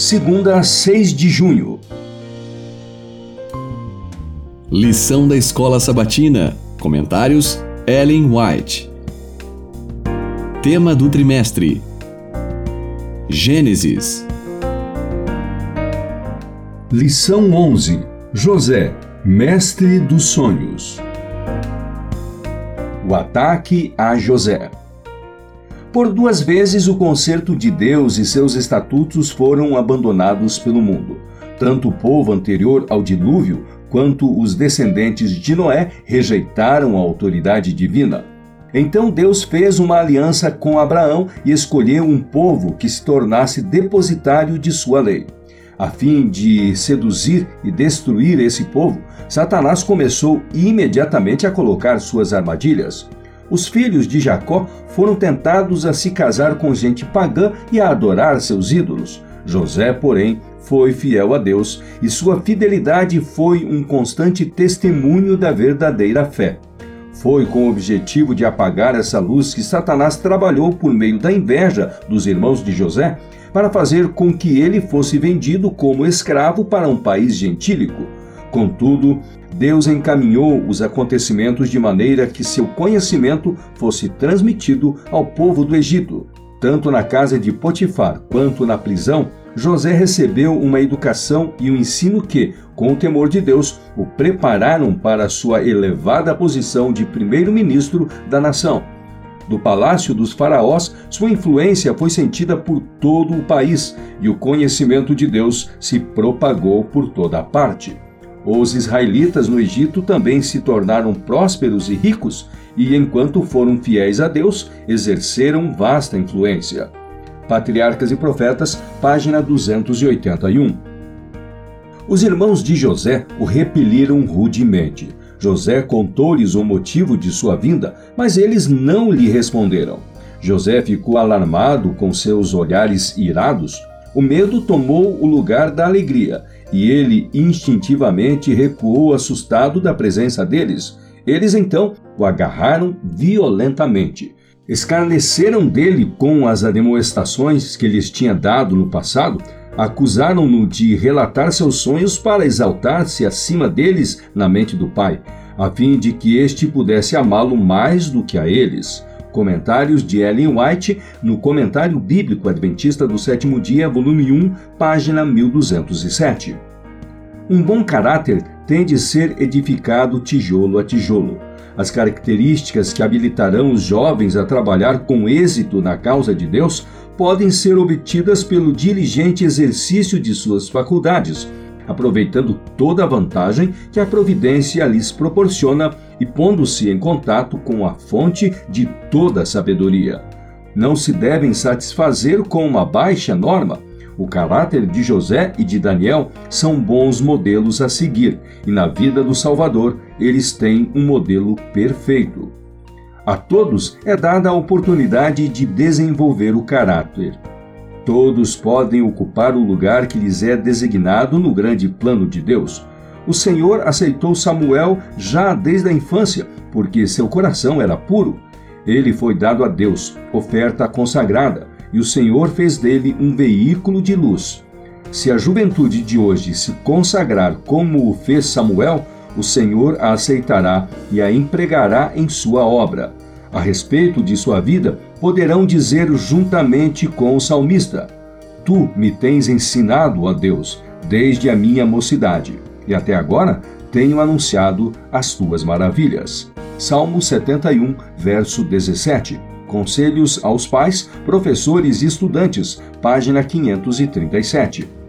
segunda, 6 de junho. Lição da Escola Sabatina. Comentários: Ellen White. Tema do trimestre: Gênesis. Lição 11: José, mestre dos sonhos. O ataque a José. Por duas vezes o concerto de Deus e seus estatutos foram abandonados pelo mundo. Tanto o povo anterior ao dilúvio quanto os descendentes de Noé rejeitaram a autoridade divina. Então Deus fez uma aliança com Abraão e escolheu um povo que se tornasse depositário de sua lei. A fim de seduzir e destruir esse povo, Satanás começou imediatamente a colocar suas armadilhas. Os filhos de Jacó foram tentados a se casar com gente pagã e a adorar seus ídolos. José, porém, foi fiel a Deus e sua fidelidade foi um constante testemunho da verdadeira fé. Foi com o objetivo de apagar essa luz que Satanás trabalhou por meio da inveja dos irmãos de José para fazer com que ele fosse vendido como escravo para um país gentílico. Contudo, Deus encaminhou os acontecimentos de maneira que seu conhecimento fosse transmitido ao povo do Egito. Tanto na casa de Potifar quanto na prisão, José recebeu uma educação e um ensino que, com o temor de Deus, o prepararam para sua elevada posição de primeiro-ministro da nação. Do palácio dos faraós, sua influência foi sentida por todo o país e o conhecimento de Deus se propagou por toda parte. Os israelitas no Egito também se tornaram prósperos e ricos, e enquanto foram fiéis a Deus, exerceram vasta influência. Patriarcas e Profetas, página 281. Os irmãos de José o repeliram rudemente. José contou-lhes o motivo de sua vinda, mas eles não lhe responderam. José ficou alarmado com seus olhares irados. O medo tomou o lugar da alegria e ele instintivamente recuou assustado da presença deles. Eles então o agarraram violentamente. Escarneceram dele com as admoestações que lhes tinha dado no passado, acusaram-no de relatar seus sonhos para exaltar-se acima deles na mente do pai, a fim de que este pudesse amá-lo mais do que a eles. Comentários de Ellen White no Comentário Bíblico Adventista do Sétimo Dia, volume 1, página 1207. Um bom caráter tem de ser edificado tijolo a tijolo. As características que habilitarão os jovens a trabalhar com êxito na causa de Deus podem ser obtidas pelo diligente exercício de suas faculdades, aproveitando toda a vantagem que a providência lhes proporciona e pondo-se em contato com a fonte de toda sabedoria. Não se devem satisfazer com uma baixa norma. O caráter de José e de Daniel são bons modelos a seguir, e na vida do Salvador eles têm um modelo perfeito. A todos é dada a oportunidade de desenvolver o caráter. Todos podem ocupar o lugar que lhes é designado no grande plano de Deus. O Senhor aceitou Samuel já desde a infância, porque seu coração era puro. Ele foi dado a Deus, oferta consagrada, e o Senhor fez dele um veículo de luz. Se a juventude de hoje se consagrar como o fez Samuel, o Senhor a aceitará e a empregará em sua obra. A respeito de sua vida, poderão dizer juntamente com o salmista: Tu me tens ensinado, ó Deus, desde a minha mocidade e até agora tenho anunciado as tuas maravilhas. Salmo 71, verso 17. Conselhos aos pais, professores e estudantes, página 537.